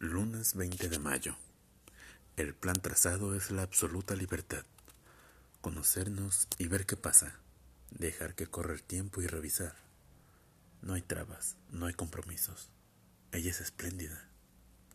Lunes 20 de mayo. El plan trazado es la absoluta libertad. Conocernos y ver qué pasa. Dejar que corra el tiempo y revisar. No hay trabas, no hay compromisos. Ella es espléndida.